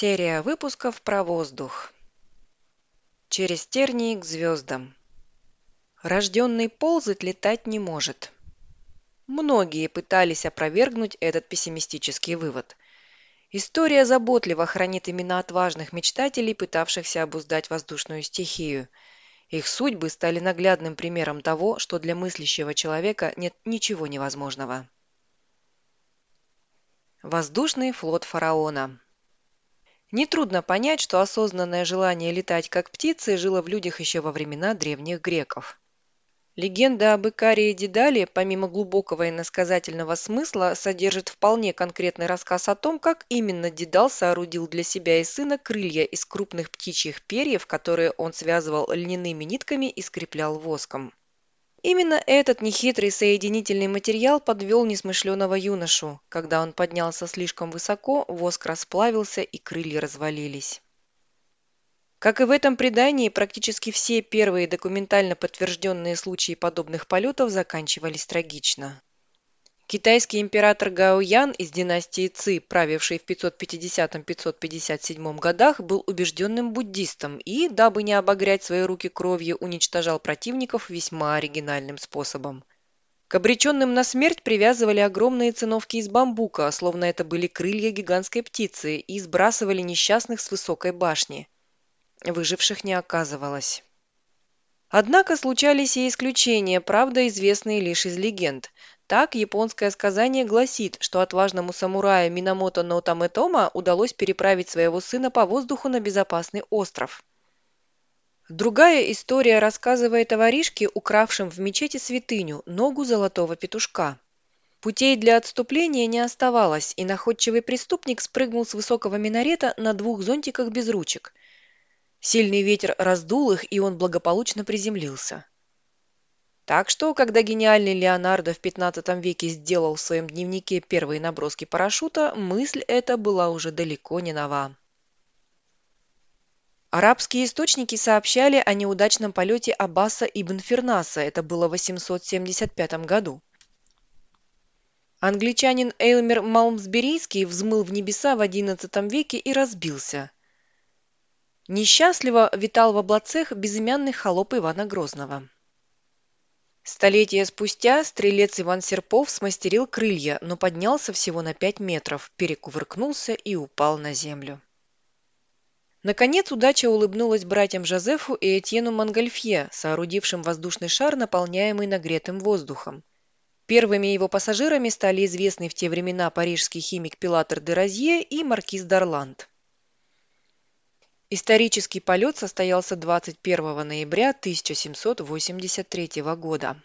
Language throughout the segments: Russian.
Серия выпусков про воздух. Через тернии к звездам. Рожденный ползать летать не может. Многие пытались опровергнуть этот пессимистический вывод. История заботливо хранит имена отважных мечтателей, пытавшихся обуздать воздушную стихию. Их судьбы стали наглядным примером того, что для мыслящего человека нет ничего невозможного. Воздушный флот фараона. Нетрудно понять, что осознанное желание летать как птицы жило в людях еще во времена древних греков. Легенда об и Дедале, помимо глубокого иносказательного смысла, содержит вполне конкретный рассказ о том, как именно Дедал соорудил для себя и сына крылья из крупных птичьих перьев, которые он связывал льняными нитками и скреплял воском. Именно этот нехитрый соединительный материал подвел несмышленого юношу. Когда он поднялся слишком высоко, воск расплавился и крылья развалились. Как и в этом предании, практически все первые документально подтвержденные случаи подобных полетов заканчивались трагично. Китайский император Гао Ян из династии Ци, правивший в 550-557 годах, был убежденным буддистом и, дабы не обогрять свои руки кровью, уничтожал противников весьма оригинальным способом. К обреченным на смерть привязывали огромные циновки из бамбука, словно это были крылья гигантской птицы, и сбрасывали несчастных с высокой башни. Выживших не оказывалось. Однако случались и исключения, правда, известные лишь из легенд. Так, японское сказание гласит, что отважному самураю Минамото Нотаметома удалось переправить своего сына по воздуху на безопасный остров. Другая история рассказывает о воришке, укравшем в мечети святыню, ногу золотого петушка. Путей для отступления не оставалось, и находчивый преступник спрыгнул с высокого минарета на двух зонтиках без ручек. Сильный ветер раздул их, и он благополучно приземлился. Так что, когда гениальный Леонардо в XV веке сделал в своем дневнике первые наброски парашюта, мысль эта была уже далеко не нова. Арабские источники сообщали о неудачном полете Аббаса ибн Фернаса, это было в 875 году. Англичанин Эйлмер Малмсберийский взмыл в небеса в XI веке и разбился. Несчастливо витал в облацах безымянный холоп Ивана Грозного. Столетия спустя стрелец Иван Серпов смастерил крылья, но поднялся всего на пять метров, перекувыркнулся и упал на землю. Наконец удача улыбнулась братьям Жозефу и Этьену Монгольфье, соорудившим воздушный шар, наполняемый нагретым воздухом. Первыми его пассажирами стали известный в те времена парижский химик Пилатер де Розье и маркиз Дарланд. Исторический полет состоялся 21 ноября 1783 года.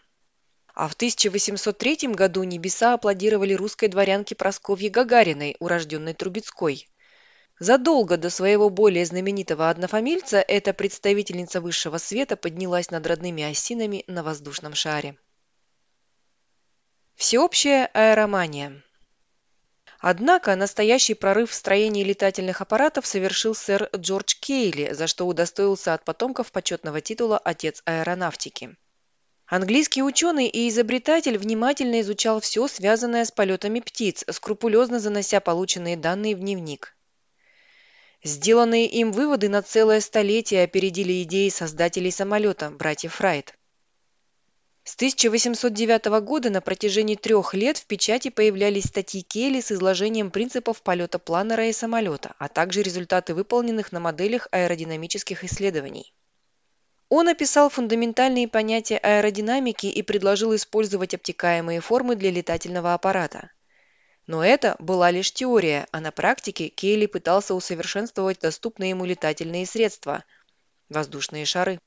А в 1803 году небеса аплодировали русской дворянке Просковье Гагариной, урожденной Трубецкой. Задолго до своего более знаменитого однофамильца эта представительница высшего света поднялась над родными осинами на воздушном шаре. Всеобщая аэромания – Однако настоящий прорыв в строении летательных аппаратов совершил сэр Джордж Кейли, за что удостоился от потомков почетного титула «Отец аэронавтики». Английский ученый и изобретатель внимательно изучал все, связанное с полетами птиц, скрупулезно занося полученные данные в дневник. Сделанные им выводы на целое столетие опередили идеи создателей самолета, братьев Райт. С 1809 года на протяжении трех лет в печати появлялись статьи Келли с изложением принципов полета планера и самолета, а также результаты выполненных на моделях аэродинамических исследований. Он описал фундаментальные понятия аэродинамики и предложил использовать обтекаемые формы для летательного аппарата. Но это была лишь теория, а на практике Кейли пытался усовершенствовать доступные ему летательные средства – воздушные шары.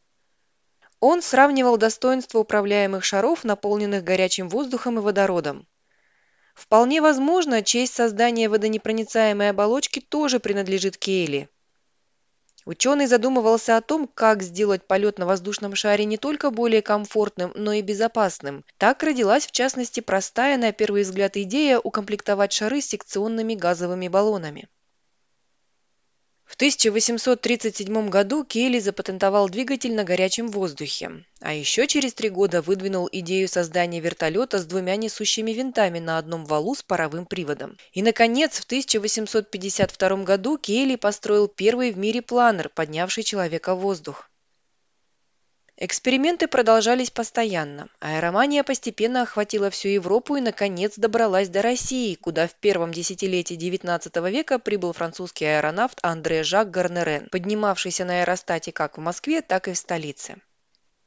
Он сравнивал достоинства управляемых шаров, наполненных горячим воздухом и водородом. Вполне возможно, честь создания водонепроницаемой оболочки тоже принадлежит Кейли. Ученый задумывался о том, как сделать полет на воздушном шаре не только более комфортным, но и безопасным. Так родилась, в частности, простая на первый взгляд идея укомплектовать шары секционными газовыми баллонами. В 1837 году Кейли запатентовал двигатель на горячем воздухе, а еще через три года выдвинул идею создания вертолета с двумя несущими винтами на одном валу с паровым приводом. И, наконец, в 1852 году Кейли построил первый в мире планер, поднявший человека в воздух. Эксперименты продолжались постоянно. Аэромания постепенно охватила всю Европу и, наконец, добралась до России, куда в первом десятилетии XIX века прибыл французский аэронавт Андре Жак Гарнерен, поднимавшийся на аэростате как в Москве, так и в столице.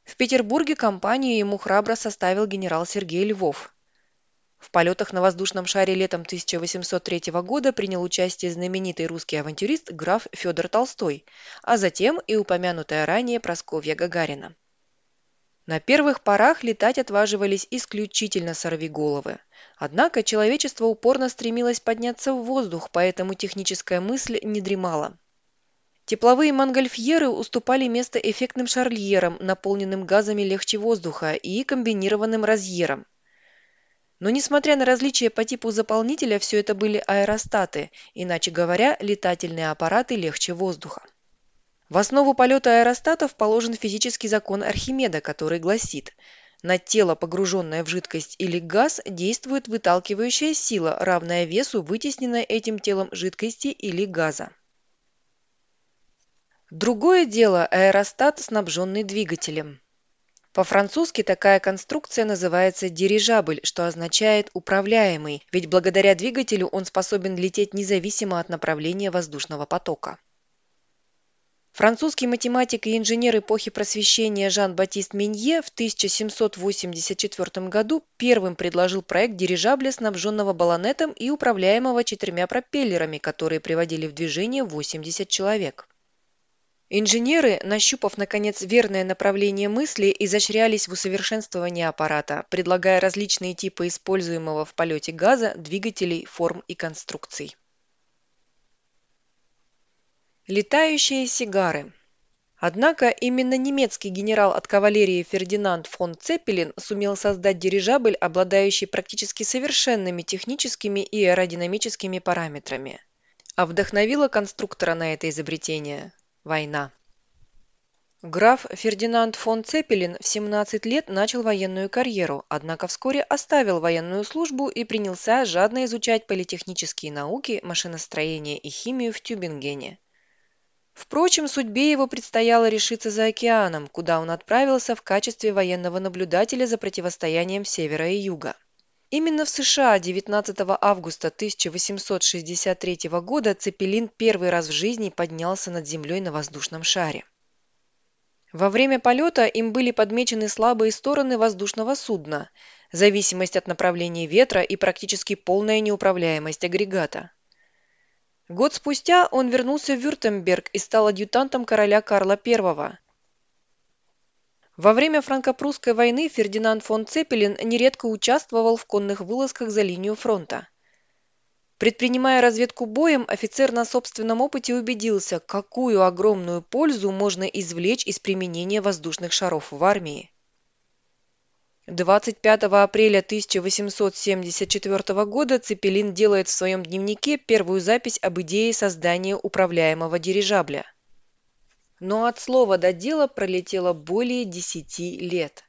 В Петербурге компанию ему храбро составил генерал Сергей Львов. В полетах на воздушном шаре летом 1803 года принял участие знаменитый русский авантюрист граф Федор Толстой, а затем и упомянутая ранее Просковья Гагарина. На первых порах летать отваживались исключительно сорвиголовы. Однако человечество упорно стремилось подняться в воздух, поэтому техническая мысль не дремала. Тепловые монгольфьеры уступали место эффектным шарльерам, наполненным газами легче воздуха, и комбинированным разъерам. Но несмотря на различия по типу заполнителя, все это были аэростаты, иначе говоря, летательные аппараты легче воздуха. В основу полета аэростатов положен физический закон Архимеда, который гласит на тело, погруженное в жидкость или газ, действует выталкивающая сила, равная весу вытесненной этим телом жидкости или газа. Другое дело – аэростат, снабженный двигателем. По-французски такая конструкция называется дирижабль, что означает «управляемый», ведь благодаря двигателю он способен лететь независимо от направления воздушного потока. Французский математик и инженер эпохи Просвещения Жан-Батист Минье в 1784 году первым предложил проект дирижабля, снабженного баллонетом и управляемого четырьмя пропеллерами, которые приводили в движение 80 человек. Инженеры, нащупав, наконец, верное направление мысли, изощрялись в усовершенствовании аппарата, предлагая различные типы используемого в полете газа, двигателей, форм и конструкций. Летающие сигары. Однако именно немецкий генерал от кавалерии Фердинанд фон Цеппелин сумел создать дирижабль, обладающий практически совершенными техническими и аэродинамическими параметрами. А вдохновила конструктора на это изобретение – война. Граф Фердинанд фон Цеппелин в 17 лет начал военную карьеру, однако вскоре оставил военную службу и принялся жадно изучать политехнические науки, машиностроение и химию в Тюбингене. Впрочем, судьбе его предстояло решиться за океаном, куда он отправился в качестве военного наблюдателя за противостоянием севера и юга. Именно в США 19 августа 1863 года Цепелин первый раз в жизни поднялся над землей на воздушном шаре. Во время полета им были подмечены слабые стороны воздушного судна, зависимость от направления ветра и практически полная неуправляемость агрегата. Год спустя он вернулся в Вюртемберг и стал адъютантом короля Карла I. Во время франко-прусской войны Фердинанд фон Цепелин нередко участвовал в конных вылазках за линию фронта. Предпринимая разведку боем, офицер на собственном опыте убедился, какую огромную пользу можно извлечь из применения воздушных шаров в армии. 25 апреля 1874 года Цепелин делает в своем дневнике первую запись об идее создания управляемого дирижабля. Но от слова до дела пролетело более 10 лет.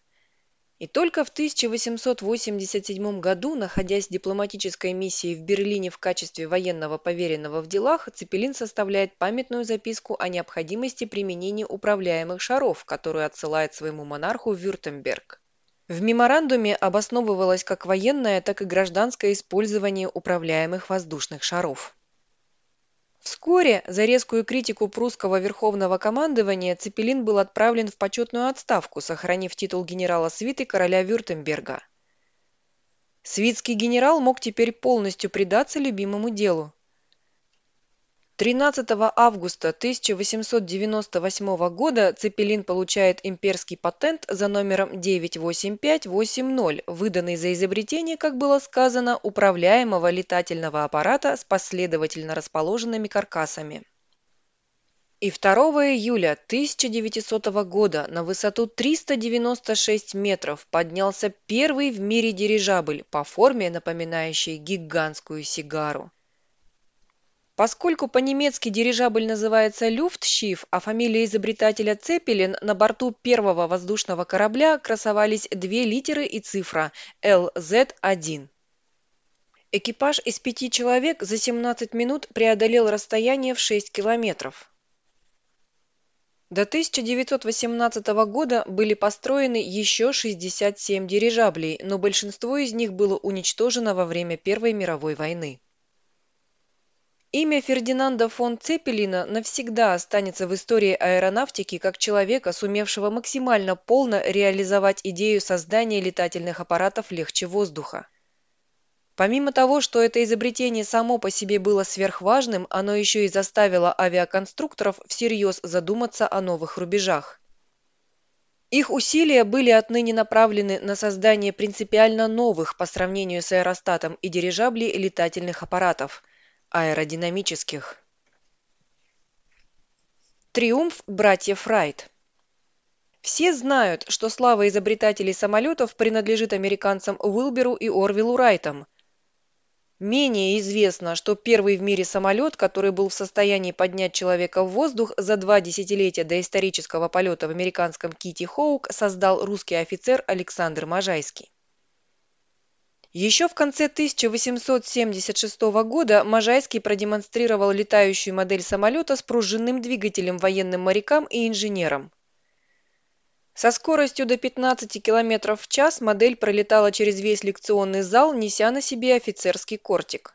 И только в 1887 году, находясь в дипломатической миссии в Берлине в качестве военного поверенного в делах, Цепелин составляет памятную записку о необходимости применения управляемых шаров, которую отсылает своему монарху Вюртемберг. В меморандуме обосновывалось как военное, так и гражданское использование управляемых воздушных шаров. Вскоре за резкую критику прусского верховного командования Цепелин был отправлен в почетную отставку, сохранив титул генерала свиты короля Вюртемберга. Свитский генерал мог теперь полностью предаться любимому делу 13 августа 1898 года Цепелин получает имперский патент за номером 98580, выданный за изобретение, как было сказано, управляемого летательного аппарата с последовательно расположенными каркасами. И 2 июля 1900 года на высоту 396 метров поднялся первый в мире дирижабль по форме, напоминающий гигантскую сигару. Поскольку по-немецки дирижабль называется «Люфтшифф», а фамилия изобретателя Цепелин, на борту первого воздушного корабля красовались две литеры и цифра «ЛЗ-1». Экипаж из пяти человек за 17 минут преодолел расстояние в 6 километров. До 1918 года были построены еще 67 дирижаблей, но большинство из них было уничтожено во время Первой мировой войны. Имя Фердинанда фон Цепелина навсегда останется в истории аэронавтики как человека, сумевшего максимально полно реализовать идею создания летательных аппаратов легче воздуха. Помимо того, что это изобретение само по себе было сверхважным, оно еще и заставило авиаконструкторов всерьез задуматься о новых рубежах. Их усилия были отныне направлены на создание принципиально новых по сравнению с аэростатом и дирижаблей летательных аппаратов – аэродинамических. Триумф братьев Райт. Все знают, что слава изобретателей самолетов принадлежит американцам Уилберу и Орвиллу Райтам. Менее известно, что первый в мире самолет, который был в состоянии поднять человека в воздух за два десятилетия до исторического полета в американском Кити Хоук, создал русский офицер Александр Можайский. Еще в конце 1876 года Можайский продемонстрировал летающую модель самолета с пружинным двигателем военным морякам и инженерам. Со скоростью до 15 км в час модель пролетала через весь лекционный зал, неся на себе офицерский кортик.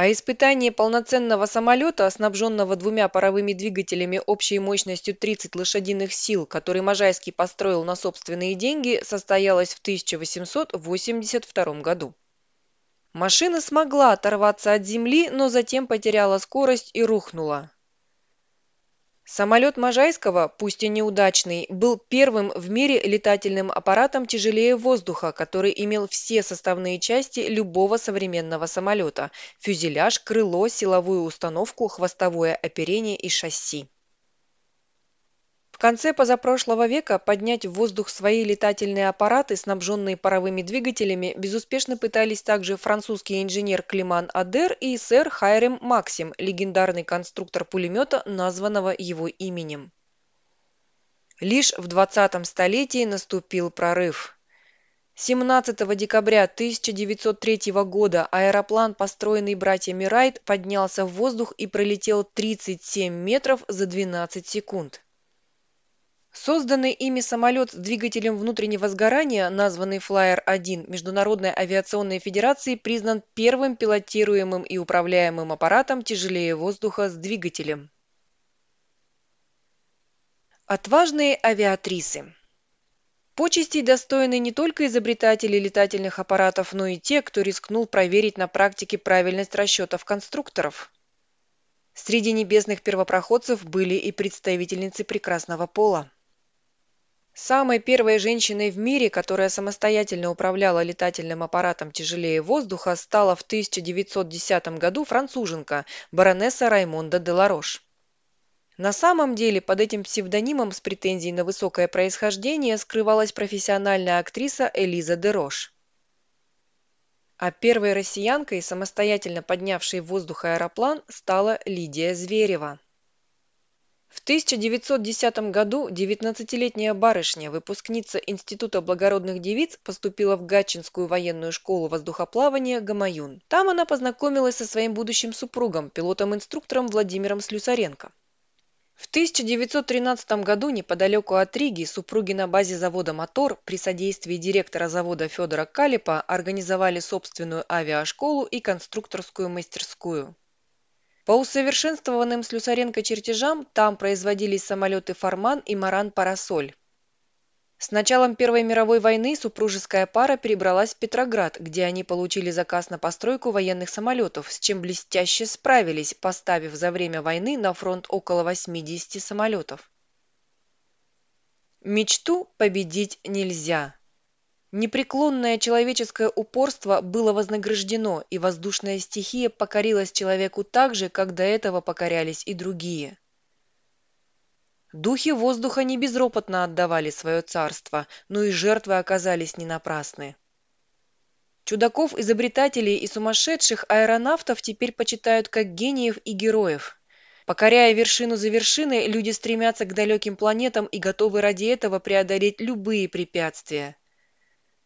А испытание полноценного самолета, снабженного двумя паровыми двигателями общей мощностью 30 лошадиных сил, который Можайский построил на собственные деньги, состоялось в 1882 году. Машина смогла оторваться от земли, но затем потеряла скорость и рухнула. Самолет Можайского, пусть и неудачный, был первым в мире летательным аппаратом тяжелее воздуха, который имел все составные части любого современного самолета – фюзеляж, крыло, силовую установку, хвостовое оперение и шасси. В конце позапрошлого века поднять в воздух свои летательные аппараты, снабженные паровыми двигателями, безуспешно пытались также французский инженер Климан Адер и сэр Хайрем Максим, легендарный конструктор пулемета, названного его именем. Лишь в 20 столетии наступил прорыв. 17 декабря 1903 года аэроплан, построенный братьями Райт, поднялся в воздух и пролетел 37 метров за 12 секунд. Созданный ими самолет с двигателем внутреннего сгорания, названный Flyer-1 Международной авиационной федерации, признан первым пилотируемым и управляемым аппаратом тяжелее воздуха с двигателем. Отважные авиатрисы Почестей достойны не только изобретатели летательных аппаратов, но и те, кто рискнул проверить на практике правильность расчетов конструкторов. Среди небесных первопроходцев были и представительницы прекрасного пола. Самой первой женщиной в мире, которая самостоятельно управляла летательным аппаратом тяжелее воздуха, стала в 1910 году француженка, баронесса Раймонда де Ларош. На самом деле под этим псевдонимом с претензией на высокое происхождение скрывалась профессиональная актриса Элиза де Рош. А первой россиянкой, самостоятельно поднявшей в воздух аэроплан, стала Лидия Зверева. В 1910 году 19-летняя барышня, выпускница Института благородных девиц, поступила в Гатчинскую военную школу воздухоплавания «Гамаюн». Там она познакомилась со своим будущим супругом, пилотом-инструктором Владимиром Слюсаренко. В 1913 году неподалеку от Риги супруги на базе завода «Мотор» при содействии директора завода Федора Калипа организовали собственную авиашколу и конструкторскую мастерскую. По усовершенствованным Слюсаренко чертежам там производились самолеты «Форман» и «Маран-Парасоль». С началом Первой мировой войны супружеская пара перебралась в Петроград, где они получили заказ на постройку военных самолетов, с чем блестяще справились, поставив за время войны на фронт около 80 самолетов. Мечту победить нельзя. Непреклонное человеческое упорство было вознаграждено, и воздушная стихия покорилась человеку так же, как до этого покорялись и другие. Духи воздуха не безропотно отдавали свое царство, но и жертвы оказались не напрасны. Чудаков, изобретателей и сумасшедших аэронавтов теперь почитают как гениев и героев. Покоряя вершину за вершиной, люди стремятся к далеким планетам и готовы ради этого преодолеть любые препятствия.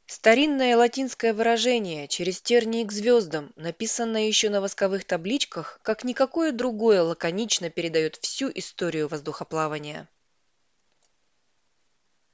Старинное латинское выражение «через тернии к звездам», написанное еще на восковых табличках, как никакое другое лаконично передает всю историю воздухоплавания.